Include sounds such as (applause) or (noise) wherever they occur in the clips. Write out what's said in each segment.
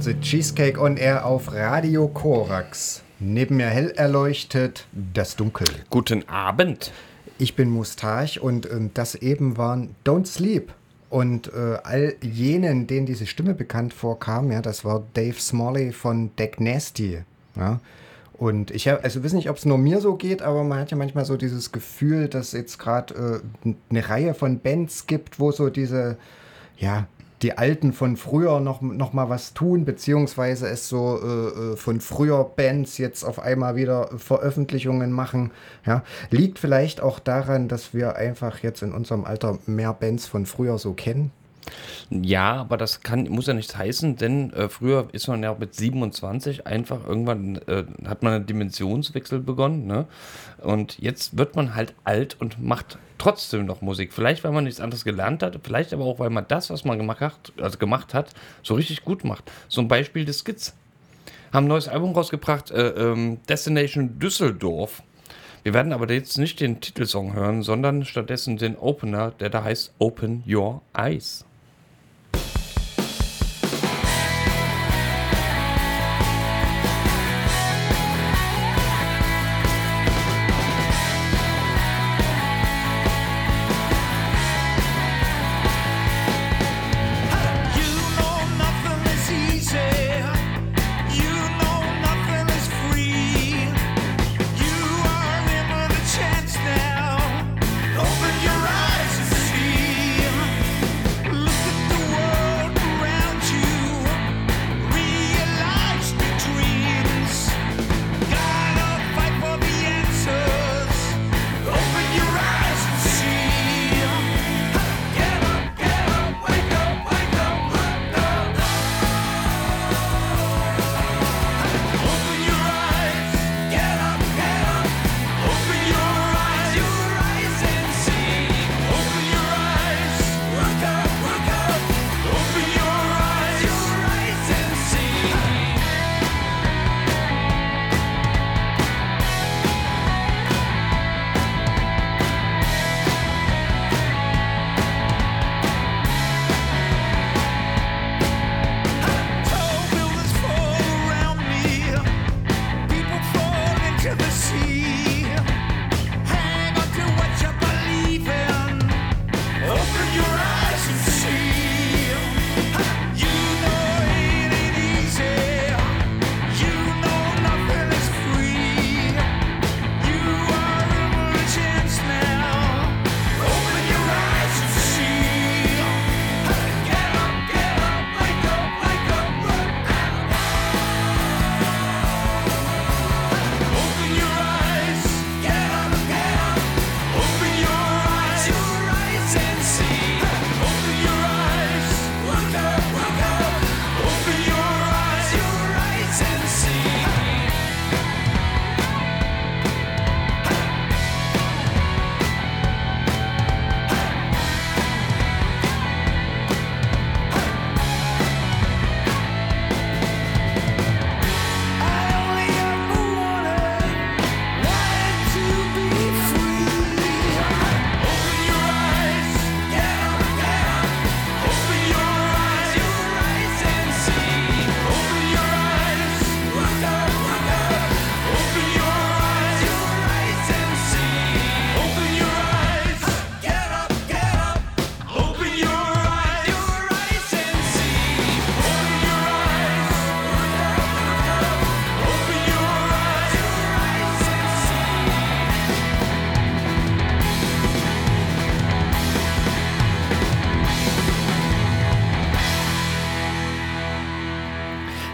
hört The Cheesecake on Air auf Radio Korax. Neben mir hell erleuchtet das Dunkel. Guten Abend. Ich bin Mustache und äh, das eben waren Don't Sleep. Und äh, all jenen, denen diese Stimme bekannt vorkam, ja, das war Dave Smalley von Deck Nasty. Ja. Und ich habe, also weiß nicht, ob es nur mir so geht, aber man hat ja manchmal so dieses Gefühl, dass jetzt gerade äh, eine Reihe von Bands gibt, wo so diese, ja, die Alten von früher noch, noch mal was tun, beziehungsweise es so äh, äh, von früher Bands jetzt auf einmal wieder Veröffentlichungen machen. Ja, liegt vielleicht auch daran, dass wir einfach jetzt in unserem Alter mehr Bands von früher so kennen. Ja, aber das kann, muss ja nichts heißen, denn äh, früher ist man ja mit 27 einfach irgendwann äh, hat man einen Dimensionswechsel begonnen, ne? Und jetzt wird man halt alt und macht trotzdem noch Musik. Vielleicht, weil man nichts anderes gelernt hat, vielleicht aber auch, weil man das, was man gemacht hat, also gemacht hat, so richtig gut macht. Ein Beispiel des Skits. Haben ein neues Album rausgebracht, äh, ähm, Destination Düsseldorf. Wir werden aber jetzt nicht den Titelsong hören, sondern stattdessen den Opener, der da heißt Open Your Eyes.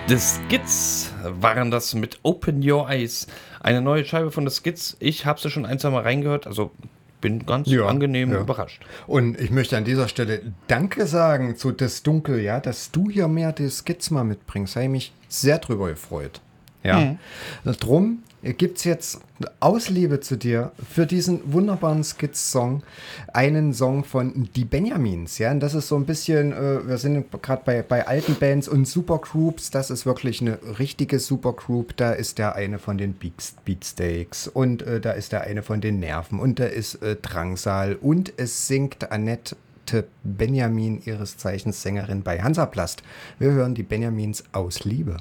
The Skits waren das mit Open Your Eyes. Eine neue Scheibe von The Skits. Ich habe sie schon ein, zwei Mal reingehört, also bin ganz Ja, angenehm ja. überrascht. Und ich möchte an dieser Stelle Danke sagen zu Das Dunkel, ja, dass du hier mehr die Skits mal mitbringst. Habe ich mich sehr drüber gefreut. Ja. Drum gibt es jetzt aus Liebe zu dir für diesen wunderbaren Skits-Song einen Song von Die Benjamins. Ja, und das ist so ein bisschen, äh, wir sind gerade bei, bei alten Bands und Supergroups. Das ist wirklich eine richtige Supergroup. Da ist der eine von den Beats- Beatsteaks und äh, da ist der eine von den Nerven und da ist äh, Drangsal und es singt Annette Benjamin, ihres Zeichens Sängerin bei Hansaplast. Wir hören die Benjamins aus Liebe.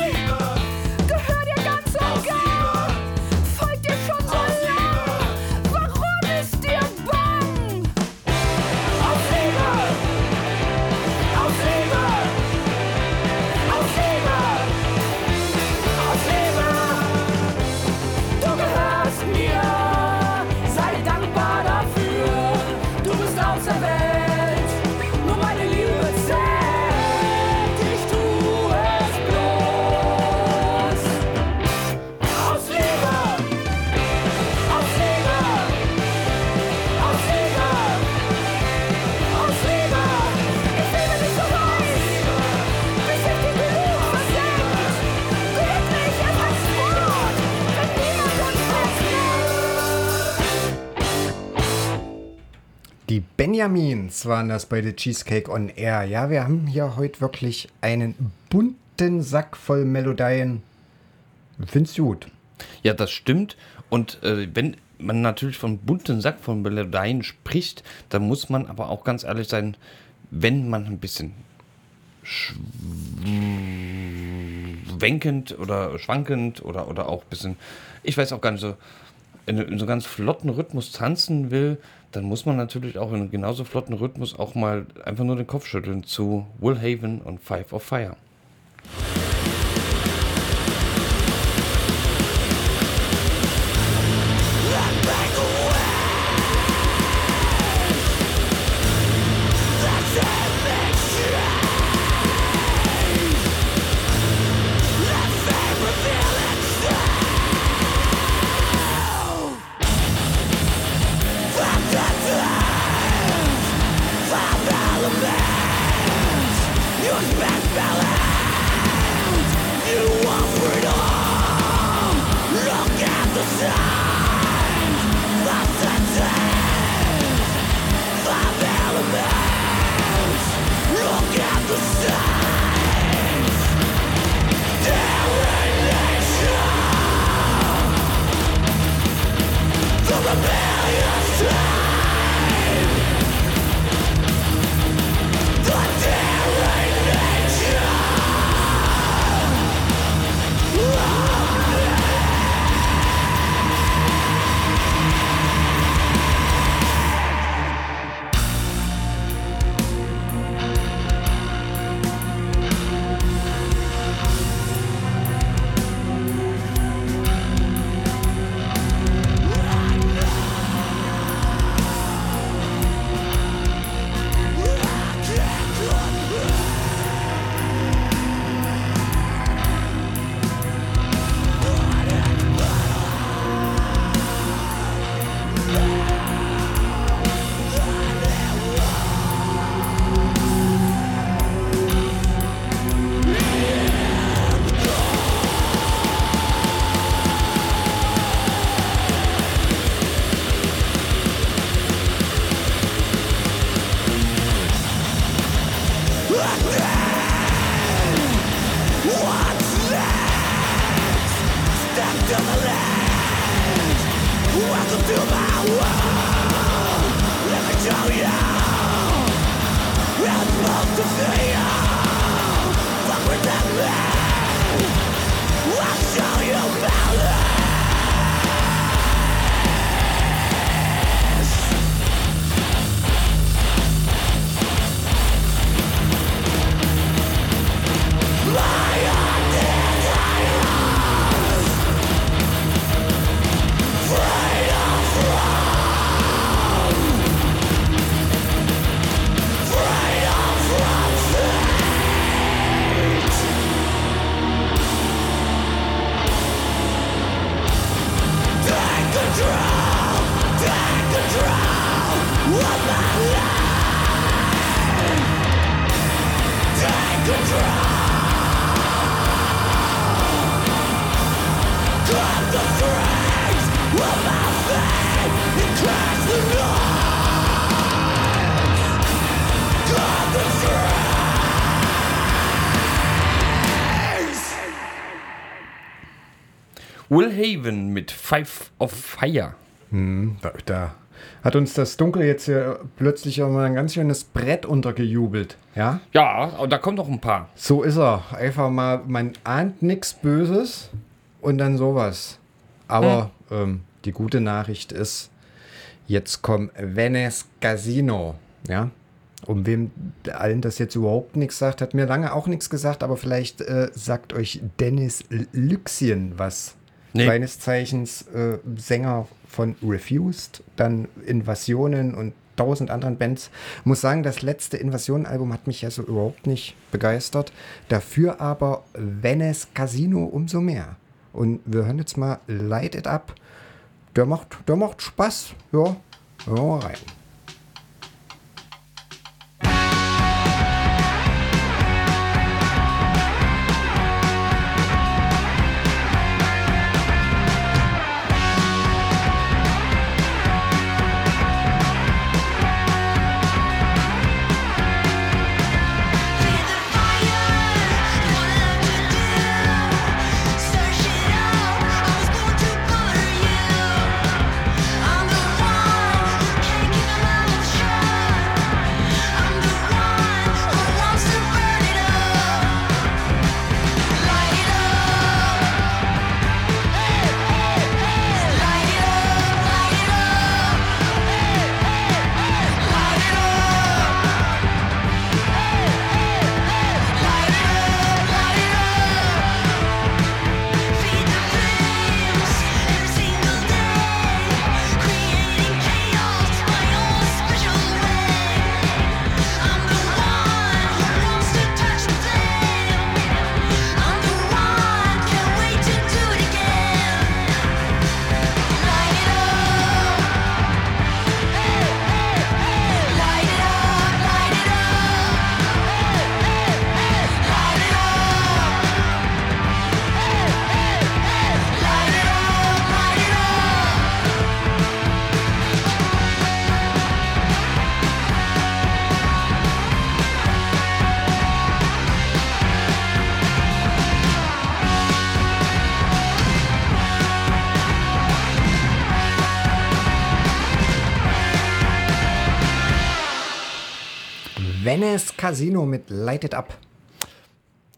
Immer Benjamins waren das bei The Cheesecake on Air. Ja, wir haben hier heute wirklich einen bunten Sack voll Melodien. Find's gut. Ja, das stimmt. Und äh, wenn man natürlich von bunten Sack von Melodien spricht, dann muss man aber auch ganz ehrlich sein, wenn man ein bisschen schwenkend oder schwankend oder, oder auch ein bisschen, ich weiß auch gar nicht so, in, in so ganz flotten Rhythmus tanzen will, dann muss man natürlich auch in genauso flotten Rhythmus auch mal einfach nur den Kopf schütteln zu Will Haven und Five of Fire. Five of Fire. Da, da hat uns das Dunkel jetzt hier plötzlich auch mal ein ganz schönes Brett untergejubelt. Ja, Ja, aber da kommen noch ein paar. so ist er. Einfach mal, man ahnt nichts Böses und dann sowas. Aber ähm, die gute Nachricht ist, jetzt kommt Venice Casino. Ja, um wem allen das jetzt überhaupt nichts sagt, hat mir lange auch nichts gesagt, aber vielleicht äh, sagt euch Dennis Lüxien was. Nee. Seines Zeichens äh, Sänger von Refused, dann Invasionen und tausend anderen Bands. Muss sagen, das letzte Invasionen-Album hat mich ja so überhaupt nicht begeistert. Dafür aber Venice Casino umso mehr. Und wir hören jetzt mal Light It Up. Der macht, der macht Spaß. Ja, ja rein. Venice Casino mit Light It Up.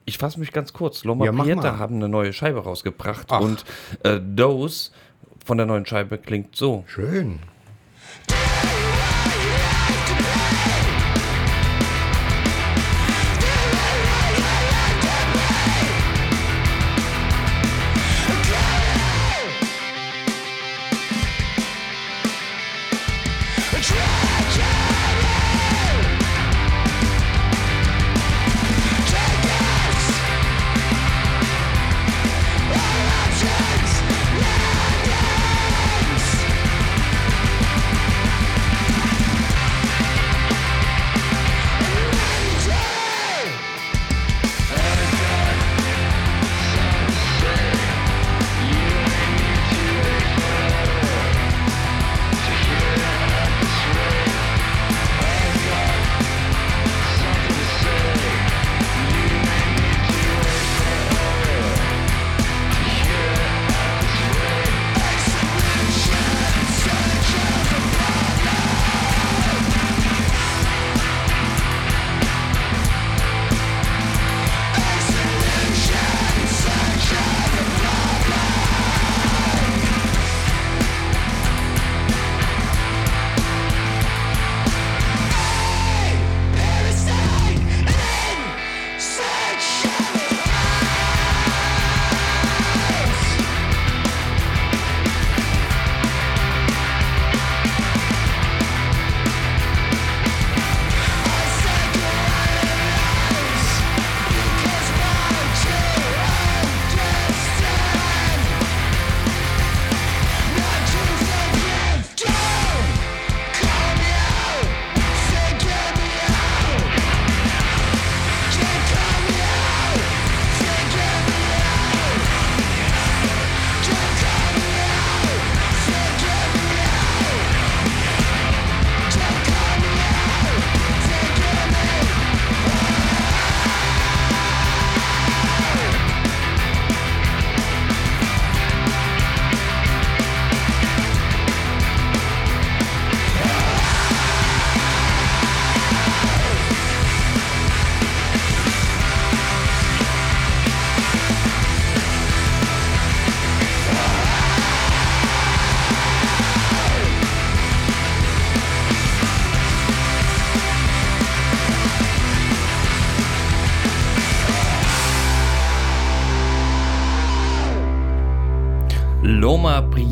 Ich fasse mich ganz kurz. Loma Ja, Prieta haben eine neue Scheibe rausgebracht Ach. und äh, Dose von der neuen Scheibe klingt so. Schön.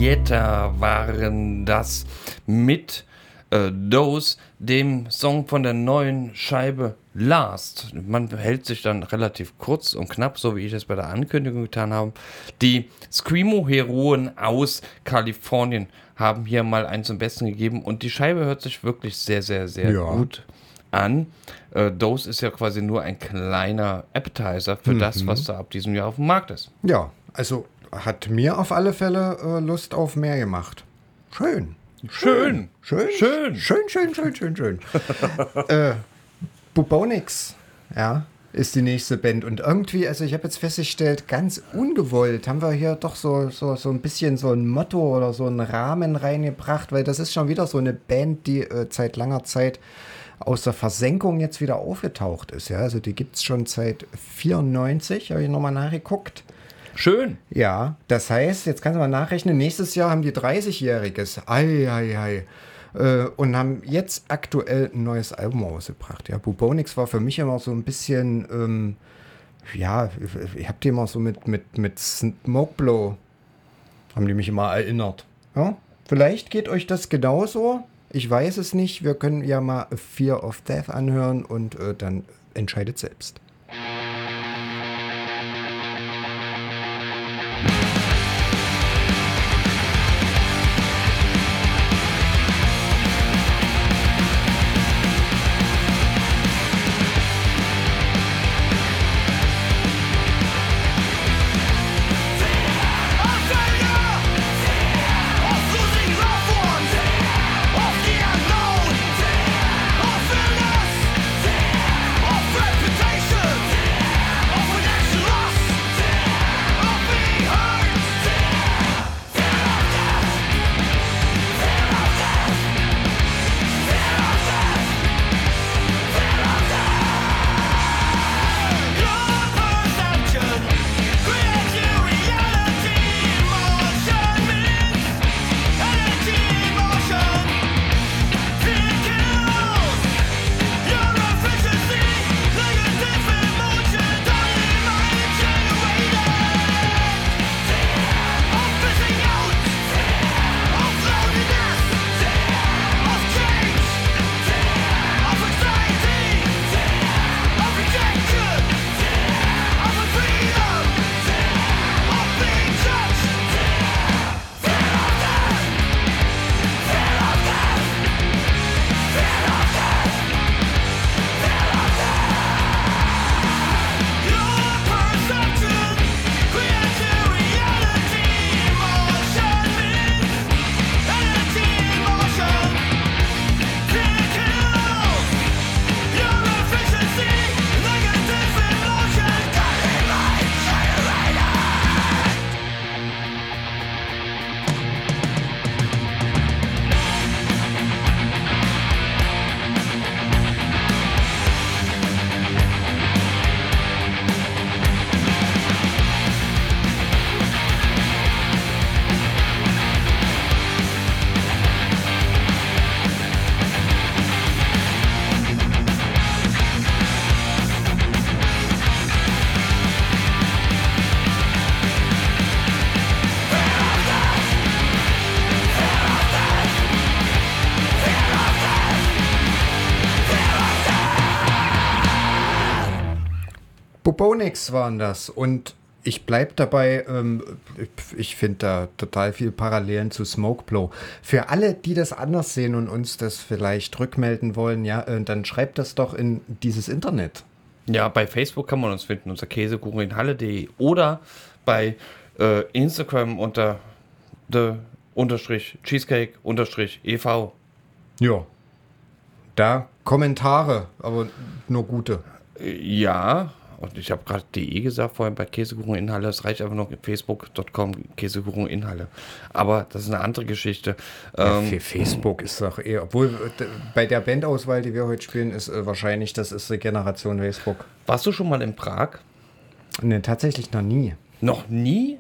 Prieta waren das mit äh, Dose, dem Song von der neuen Scheibe Last. Man hält sich dann relativ kurz und knapp, so wie ich es bei der Ankündigung getan habe. Die Screamo-Heroen aus Kalifornien haben hier mal einen zum Besten gegeben und die Scheibe hört sich wirklich sehr, sehr, sehr Ja. gut an. Äh, Dose ist ja quasi nur ein kleiner Appetizer für das, was da ab diesem Jahr auf dem Markt ist. Ja, also hat mir auf alle Fälle äh, Lust auf mehr gemacht. Schön. Schön. Schön. Schön. Schön, schön, schön, schön, schön. (laughs) äh, Bubonix, ja, ist die nächste Band. Und irgendwie, also ich habe jetzt festgestellt, ganz ungewollt haben wir hier doch so, so, so ein bisschen so ein Motto oder so einen Rahmen reingebracht, weil das ist schon wieder so eine Band, die äh, seit langer Zeit aus der Versenkung jetzt wieder aufgetaucht ist. Ja, also die gibt es schon seit 94, habe ich nochmal nachgeguckt. Schön. Ja, das heißt, jetzt kannst du mal nachrechnen, nächstes Jahr haben die 30-Jähriges. Ei, ei, ei. Äh, und haben jetzt aktuell ein neues Album rausgebracht. Ja, Bubonix war für mich immer so ein bisschen, ähm, ja, ich habe die immer so mit, mit, mit Smokeblow, haben die mich immer erinnert. Ja, vielleicht geht euch das genauso. Ich weiß es nicht. Wir können ja mal Fear of Death anhören und äh, dann entscheidet selbst. Bubonix waren das und ich bleibe dabei, ähm, ich finde da total viel Parallelen zu Smokeblow. Für alle, die das anders sehen und uns das vielleicht rückmelden wollen, ja, äh, dann schreibt das doch in dieses Internet. Ja, bei Facebook kann man uns finden, unter käsekucheninhalle.de oder bei äh, Instagram unter the unterstrich cheesecake unterstrich ev. Ja. Da Kommentare, aber nur gute. Äh, Ja, und ich habe gerade de gesagt vorhin bei Käsekucheninhalle, es reicht einfach noch facebook.com Käsekucheninhalle. Aber das ist eine andere Geschichte. Ja, Ähm, Facebook ist doch eher, obwohl äh, bei der Bandauswahl, die wir heute spielen, ist äh, wahrscheinlich, das ist die Generation Facebook. warst du schon mal in Prag? Ne, tatsächlich noch nie. Noch nie?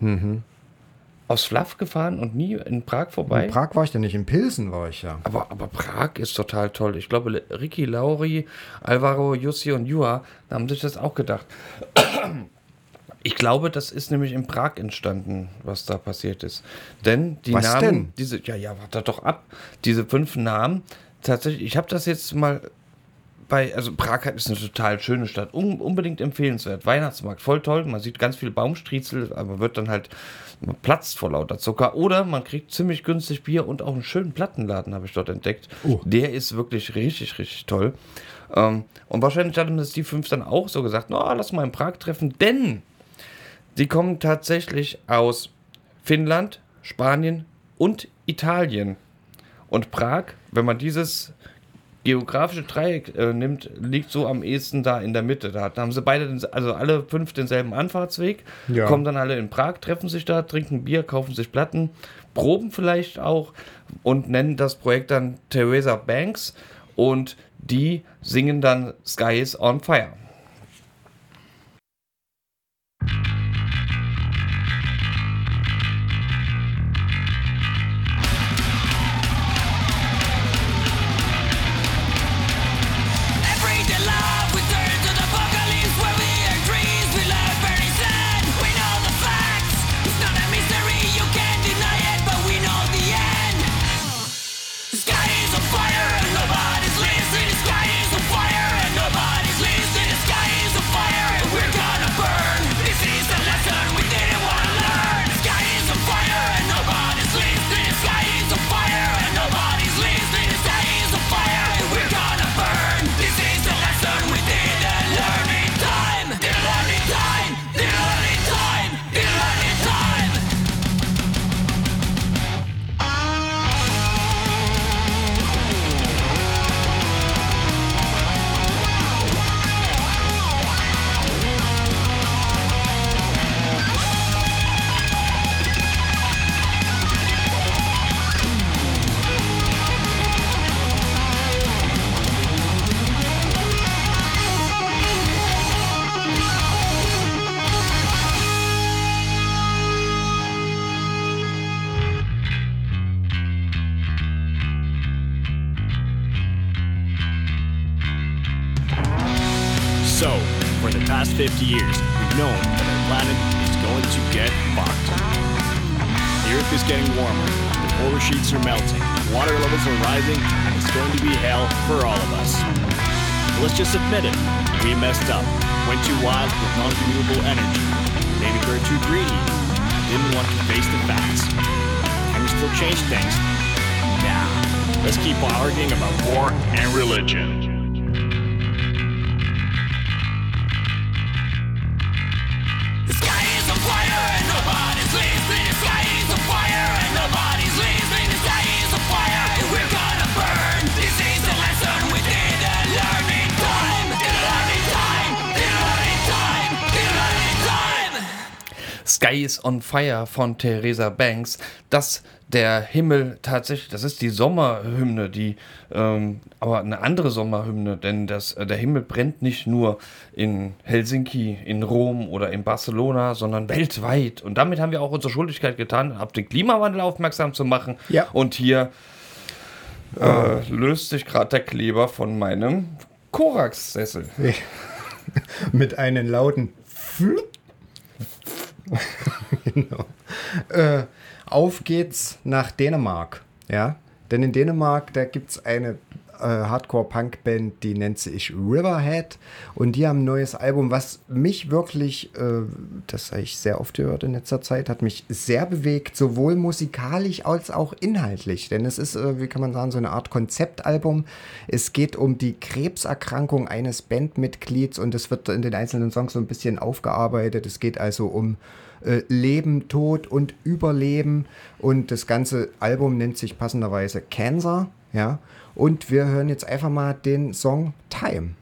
Aus Fluff gefahren und nie in Prag vorbei? In Prag war ich ja nicht, in Pilsen war ich ja. Aber, aber Prag ist total toll. Ich glaube, Ricky, Lauri, Alvaro, Jussi und Jua haben sich das auch gedacht. Ich glaube, das ist nämlich in Prag entstanden, was da passiert ist. Denn die Was Namen, denn? diese, ja, ja, warte doch ab. Diese fünf Namen, tatsächlich, ich habe das jetzt mal bei, also Prag ist eine total schöne Stadt, un, unbedingt empfehlenswert. Weihnachtsmarkt, voll toll, man sieht ganz viel Baumstriezel, aber wird dann halt man platzt vor lauter Zucker. Oder man kriegt ziemlich günstig Bier und auch einen schönen Plattenladen, habe ich dort entdeckt. Oh. Der ist wirklich richtig, richtig toll. Ähm, und wahrscheinlich hatten das die fünf dann auch so gesagt, na, lass mal in Prag treffen, denn die kommen tatsächlich aus Finnland, Spanien und Italien. Und Prag, wenn man dieses geografische Dreieck äh, nimmt, liegt so am ehesten da in der Mitte. Da haben sie beide, den, also alle fünf denselben Anfahrtsweg, Ja. kommen dann alle in Prag, treffen sich da, trinken Bier, kaufen sich Platten, proben vielleicht auch und nennen das Projekt dann Theresa Banks und die singen dann Sky is on Fire. Sky is on Fire von Theresa Banks, dass der Himmel tatsächlich, das ist die Sommerhymne, die, ähm, aber eine andere Sommerhymne, denn das, äh, der Himmel brennt nicht nur in Helsinki, in Rom oder in Barcelona, sondern weltweit. Und damit haben wir auch unsere Schuldigkeit getan, auf den Klimawandel aufmerksam zu machen. Ja. Und hier äh, löst sich gerade der Kleber von meinem Korax-Sessel. (laughs) Mit einem lauten Flup. (laughs) genau. äh, auf geht's nach Dänemark. Ja, denn in Dänemark, da gibt es eine äh, Hardcore-Punk-Band, die nennt sich Riverhead. Und die haben ein neues Album, was mich wirklich, äh, das habe ich sehr oft gehört in letzter Zeit, hat mich sehr bewegt, sowohl musikalisch als auch inhaltlich. Denn es ist, äh, wie kann man sagen, so eine Art Konzeptalbum. Es geht um die Krebserkrankung eines Bandmitglieds und es wird in den einzelnen Songs so ein bisschen aufgearbeitet. Es geht also um äh, Leben, Tod und Überleben. Und das ganze Album nennt sich passenderweise Cancer. Ja. Und wir hören jetzt einfach mal den Song Time.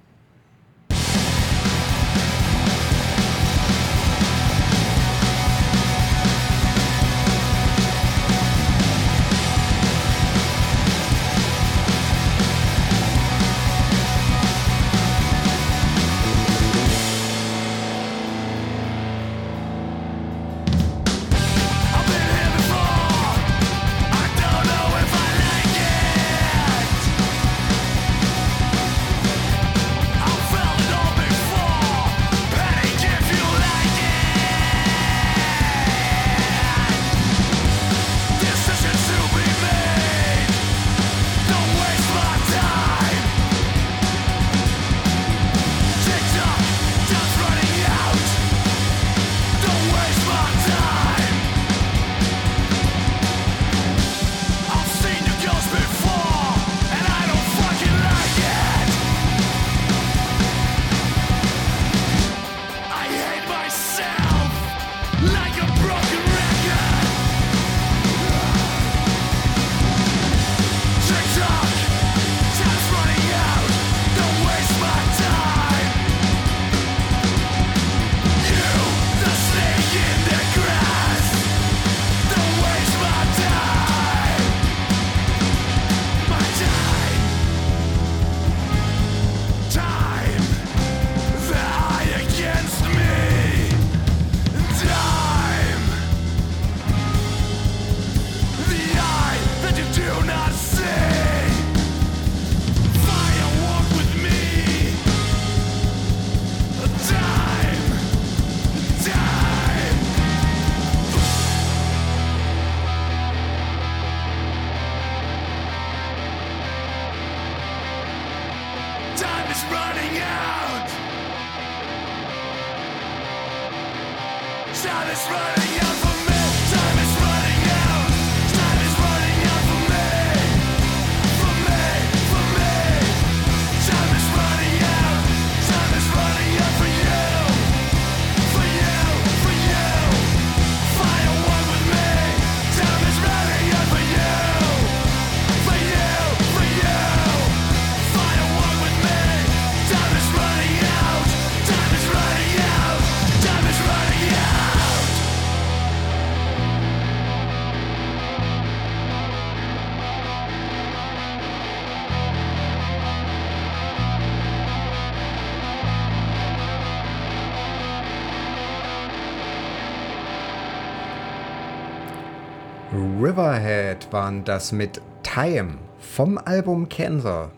Riverhead waren das mit Time vom Album Cancer.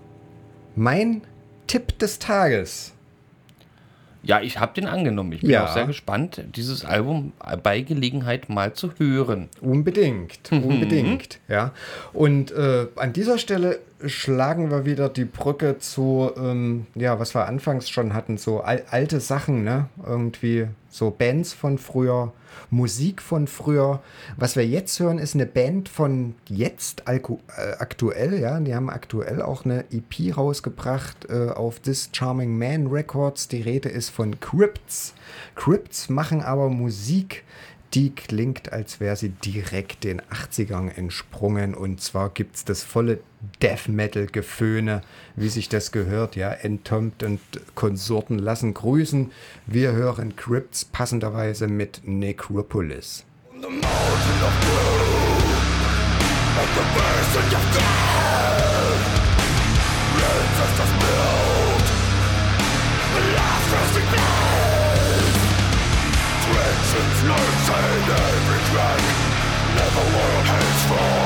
Mein Tipp des Tages. Ja, ich habe den angenommen. Ich bin Ja. auch sehr gespannt, dieses Album bei Gelegenheit mal zu hören. Unbedingt, unbedingt, ja. Und äh, an dieser Stelle schlagen wir wieder die Brücke zu, ähm, ja, was wir anfangs schon hatten, so al alte Sachen, ne? Irgendwie so Bands von früher, Musik von früher. Was wir jetzt hören, ist eine Band von jetzt äh, aktuell, ja. Die haben aktuell auch eine EP rausgebracht äh, auf This Charming Man Records. Die Rede ist von Crypts. Crypts machen aber Musik, die klingt, als wäre sie direkt den 80ern entsprungen. Und zwar gibt es das volle Death Metal-Geföhne, wie sich das gehört. Ja, Entombed und Konsorten lassen grüßen. Wir hören Crypts passenderweise mit Necropolis. Seen every track Never world his for.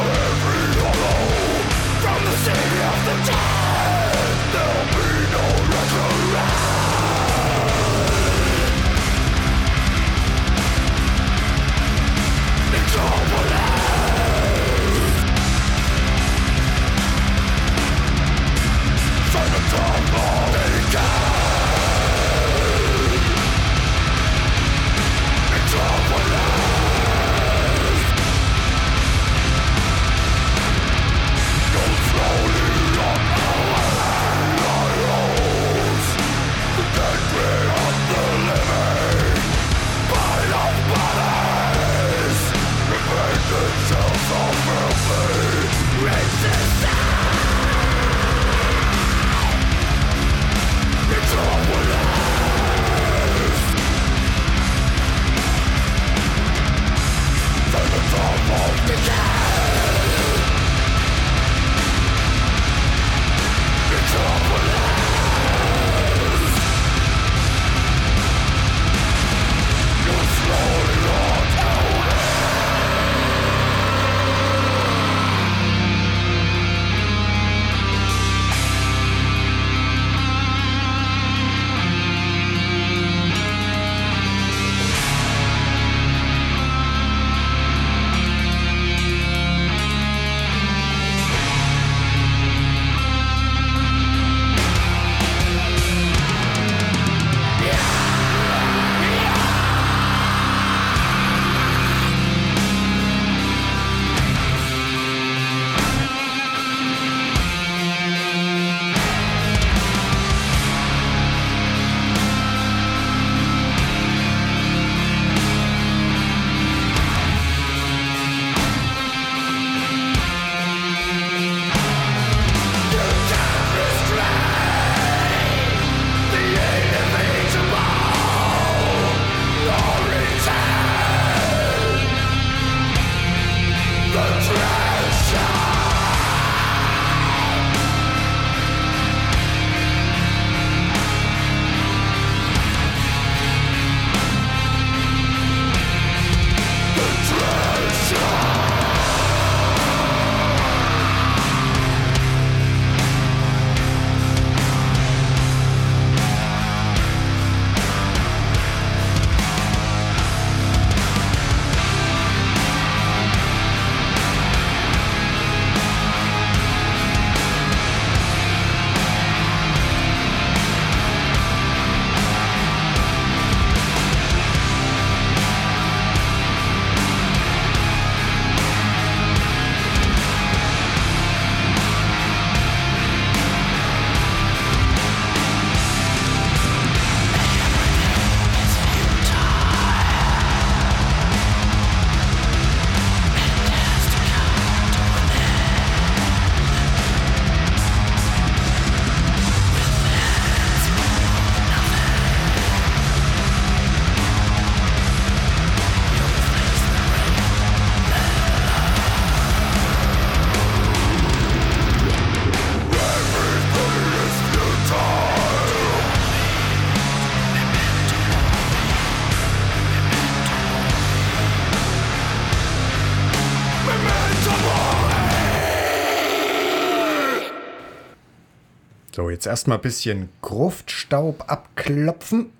Jetzt erstmal ein bisschen Gruftstaub abklopfen.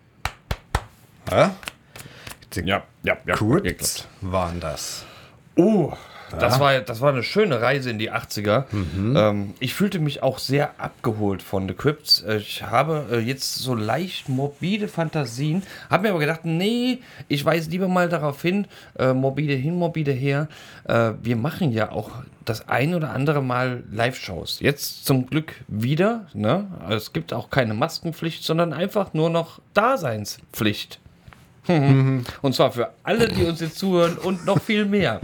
Ja? Ja, ja, ja. Kurz waren das. Oh, das, war, das war eine schöne Reise in die 80er. Ähm, ich fühlte mich auch sehr abgeholt von The Crypts. Äh, Ich habe äh, jetzt so leicht morbide Fantasien, habe mir aber gedacht, nee, ich weise lieber mal darauf hin, äh, morbide hin, morbide her. Äh, wir machen ja auch das ein oder andere Mal Live-Shows. Jetzt zum Glück wieder. Ne? Es gibt auch keine Maskenpflicht, sondern einfach nur noch Daseinspflicht. (laughs) Und zwar für alle, die uns jetzt zuhören und noch viel mehr.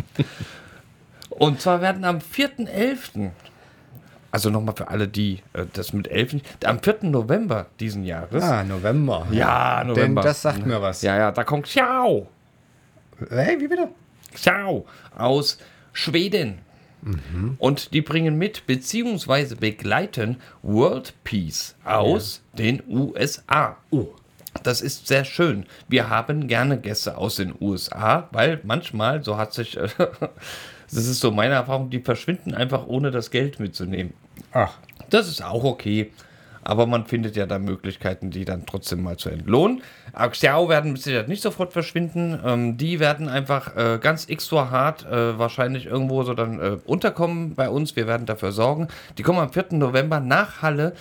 Und zwar werden am 4.11., also nochmal für alle, die äh, das mit 11, am 4. November diesen Jahres. Ah, November. Ja, Denn November. das sagt mir was. Ja, ja, da kommt Xiao. Hey, wie bitte? Xiao aus Schweden. Und die bringen mit, beziehungsweise begleiten World Peace aus den USA. Das ist sehr schön. Wir haben gerne Gäste aus den USA, weil manchmal, so hat sich, äh, (laughs) das ist so meine Erfahrung, die verschwinden einfach ohne das Geld mitzunehmen. Ach, Das ist auch okay. Aber man findet ja da Möglichkeiten, die dann trotzdem mal zu entlohnen. Xiao werden mit Sicherheit nicht sofort verschwinden. Ähm, die werden einfach äh, ganz extra hart äh, wahrscheinlich irgendwo so dann äh, unterkommen bei uns. Wir werden dafür sorgen. Die kommen am 4. November nach Halle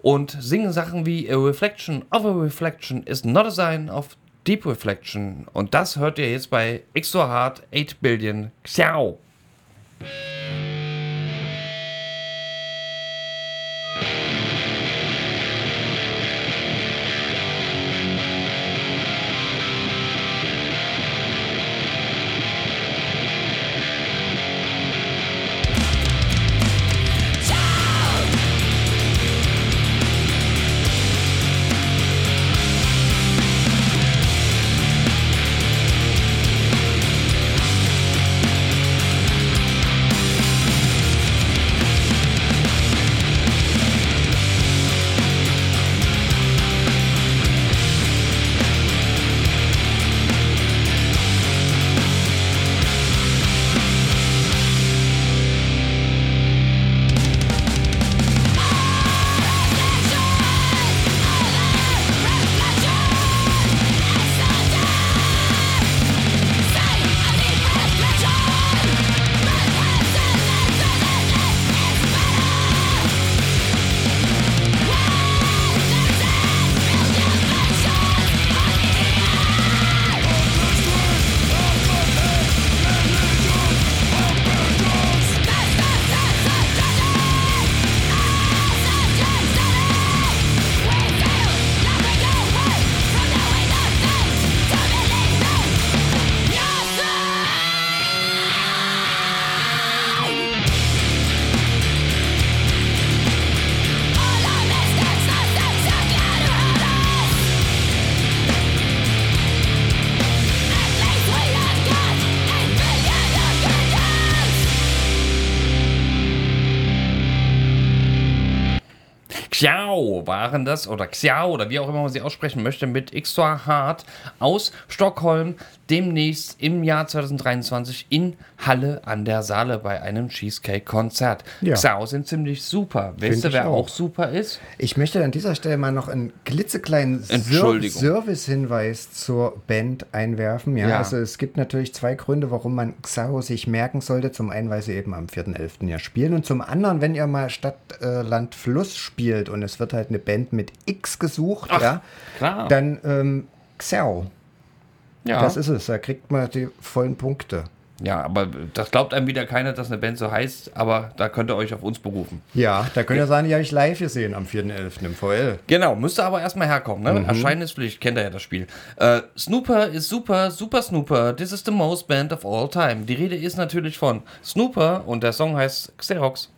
und singen Sachen wie A Reflection of a Reflection is not a sign of Deep Reflection. Und das hört ihr jetzt bei Extra Hard 8 Billion Xiao. Thank you. Waren das, oder Xiao, oder wie auch immer man sie aussprechen möchte, mit Extra Hard aus Stockholm, demnächst im Jahr 2023 in Halle an der Saale bei einem Cheesecake-Konzert. Ja. Xiao sind ziemlich super. Weißt du, wer auch. auch super ist? Ich möchte an dieser Stelle mal noch einen klitzekleinen. Service-Hinweis zur Band einwerfen. Ja, Ja. also es gibt natürlich zwei Gründe, warum man Xao sich merken sollte. Zum einen, weil sie eben am 4.11. ja spielen und zum anderen, wenn ihr mal Stadt, äh, Land, Fluss spielt und es wird halt eine Band mit X gesucht, ja, klar. dann ähm, Xao. Ja. Das ist es, da kriegt man die vollen Punkte. ja, aber das glaubt einem wieder keiner, dass eine Band so heißt, aber da könnt ihr euch auf uns berufen. Ja, da könnt ihr sagen, die habe ich live gesehen am 4.11. im VL. Genau, müsste aber erstmal herkommen. Ne? Erscheinen ist Pflicht, kennt ihr ja das Spiel. Äh, Snooper ist super, super Snooper. This is the most band of all time. Die Rede ist natürlich von Snooper und der Song heißt Xerox.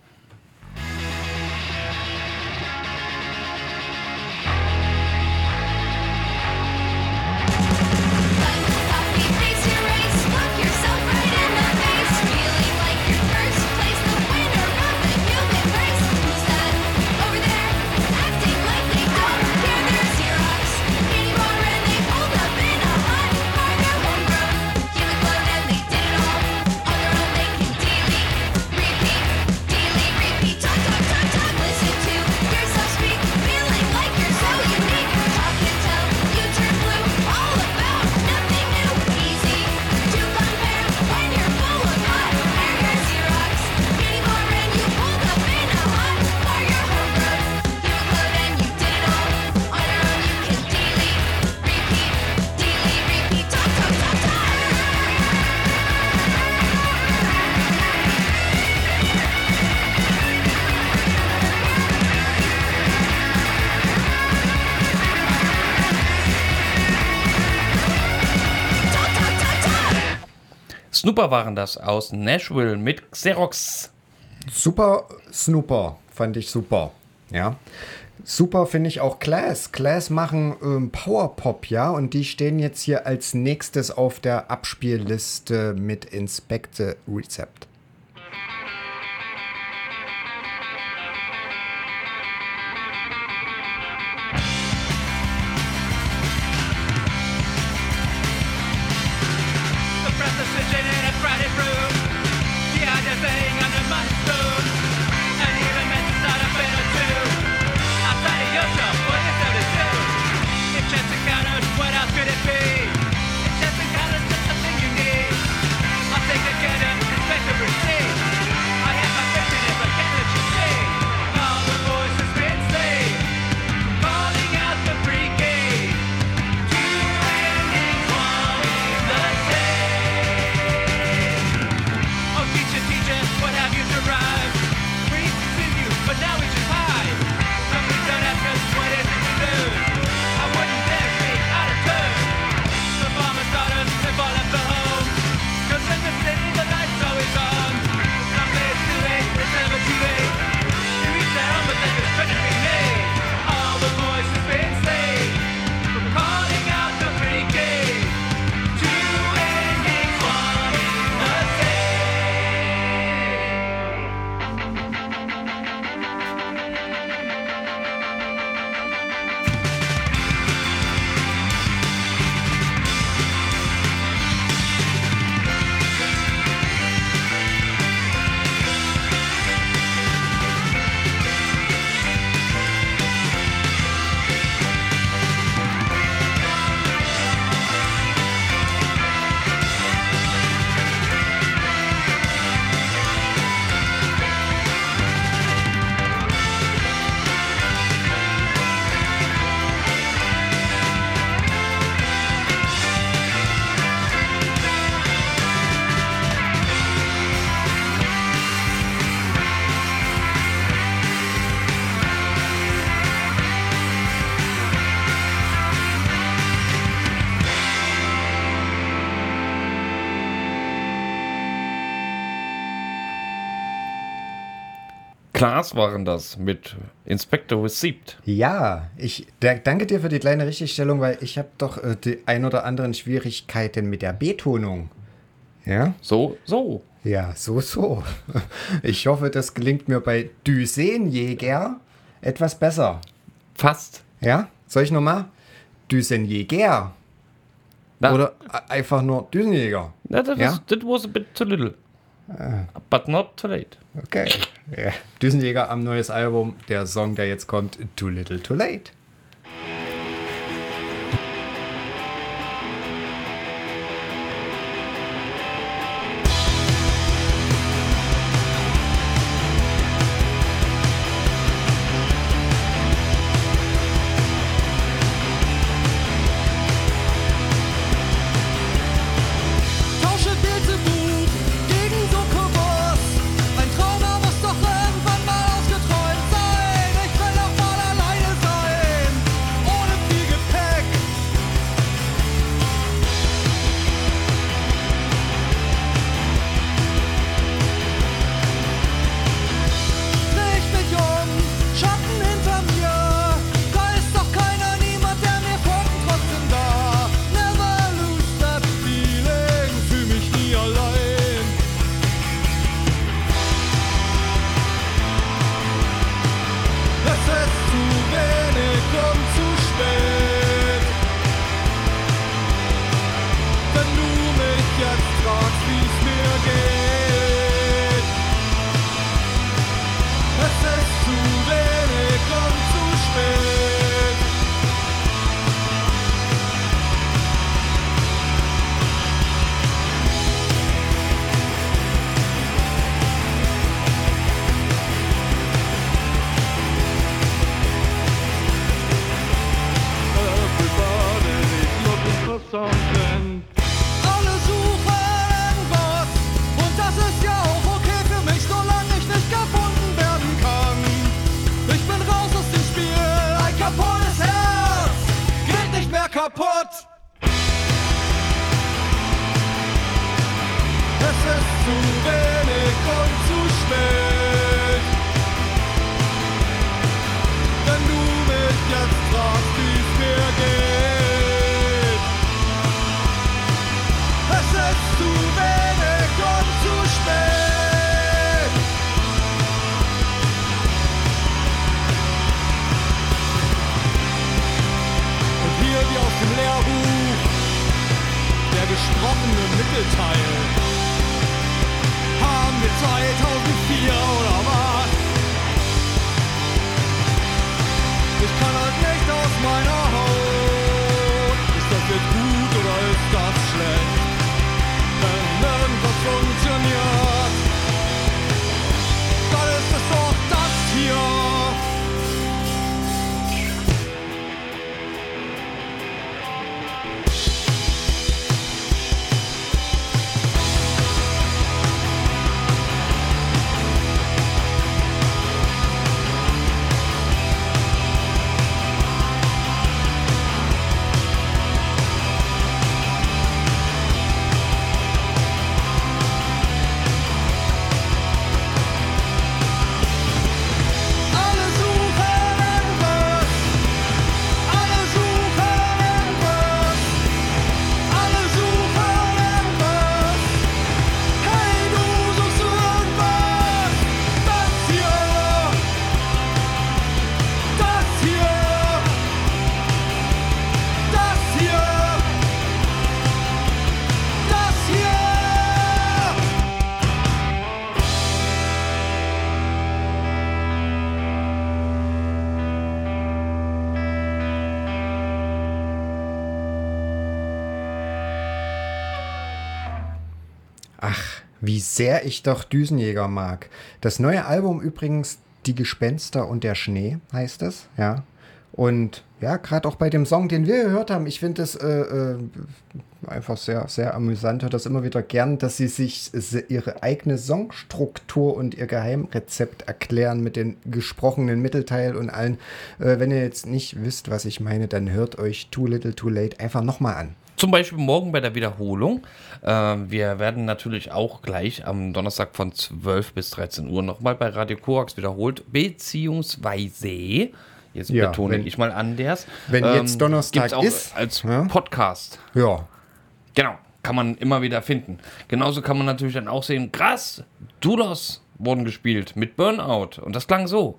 Snooper waren das aus Nashville mit Xerox. Super Snooper, fand ich super. Ja. Super finde ich auch Class. Class machen ähm, Powerpop, ja, und die stehen jetzt hier als nächstes auf der Abspielliste mit Inspecte Rezept. Klaas waren das mit Inspector Receipt. Ja, ich da- danke dir für die kleine Richtigstellung, weil ich habe doch äh, die ein oder anderen Schwierigkeiten mit der Betonung. Ja? So, so. Ja, so, so. (laughs) Ich hoffe, das gelingt mir bei Düsenjäger etwas besser. Fast. Ja? Soll ich nochmal? Düsenjäger. Na, Oder einfach nur Düsenjäger. na, that, ja? was, that was a bit too little. But not too late. Okay. Düsenjäger am neues Album. Der Song, der jetzt kommt, Too Little Too Late. wenn du mich jetzt fragst, wie's mir geht. wie sehr ich doch Düsenjäger mag. Das neue Album übrigens, Die Gespenster und der Schnee heißt es, ja. Und ja, gerade auch bei dem Song, den wir gehört haben, ich finde es äh, äh, einfach sehr, sehr amüsant, hört das immer wieder gern, dass sie sich ihre eigene Songstruktur und ihr Geheimrezept erklären mit dem gesprochenen Mittelteil und allen. Äh, wenn ihr jetzt nicht wisst, was ich meine, dann hört euch Too Little Too Late einfach nochmal an. Zum Beispiel morgen bei der Wiederholung. Ähm, wir werden natürlich auch gleich am Donnerstag von 12 bis 13 Uhr nochmal bei Radio Korax wiederholt, beziehungsweise. Jetzt ja, betone wenn, ich mal anders. Wenn ähm, jetzt Donnerstag auch ist. Als ne? Podcast. Ja. Genau. Kann man immer wieder finden. Genauso kann man natürlich dann auch sehen, krass, Dudos wurden gespielt mit Burnout. Und das klang so.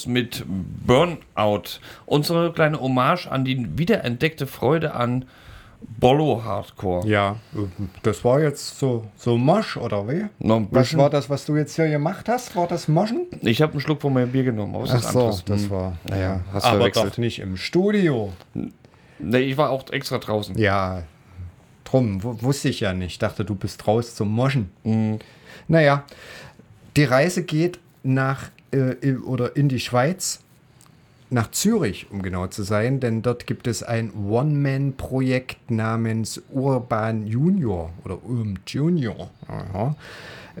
Dulos mit Burnout. Unsere kleine Hommage an die wiederentdeckte Freude an Bollo Hardcore. Ja, das war jetzt so, so Mosch, oder wie? Was war das, was du jetzt hier gemacht hast? War das Moschen? Ich habe einen Schluck von meinem Bier genommen. Es Ach so, anderes. das Hm. war, Naja, hast du aber verwechselt. doch nicht im Studio. Nee, ich war auch extra draußen. Ja, drum, wu- wusste ich ja nicht. Dachte, du bist raus zum Moschen. Mhm. Naja, die Reise geht nach äh, oder in die Schweiz, nach Zürich, um genau zu sein, denn dort gibt es ein One-Man-Projekt namens Urban Junior oder Urm Junior. Aha.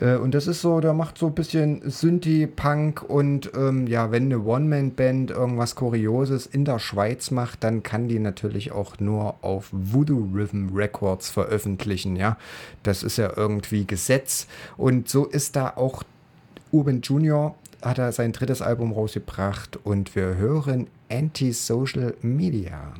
Äh, Und das ist so, der macht so ein bisschen Synthie-Punk und ähm, ja, wenn eine One-Man-Band irgendwas Kurioses in der Schweiz macht, dann kann die natürlich auch nur auf Voodoo Rhythm Records veröffentlichen, ja. Das ist ja irgendwie Gesetz und so ist da auch Urban Junior hat er sein drittes Album rausgebracht und wir hören Anti-Social Media.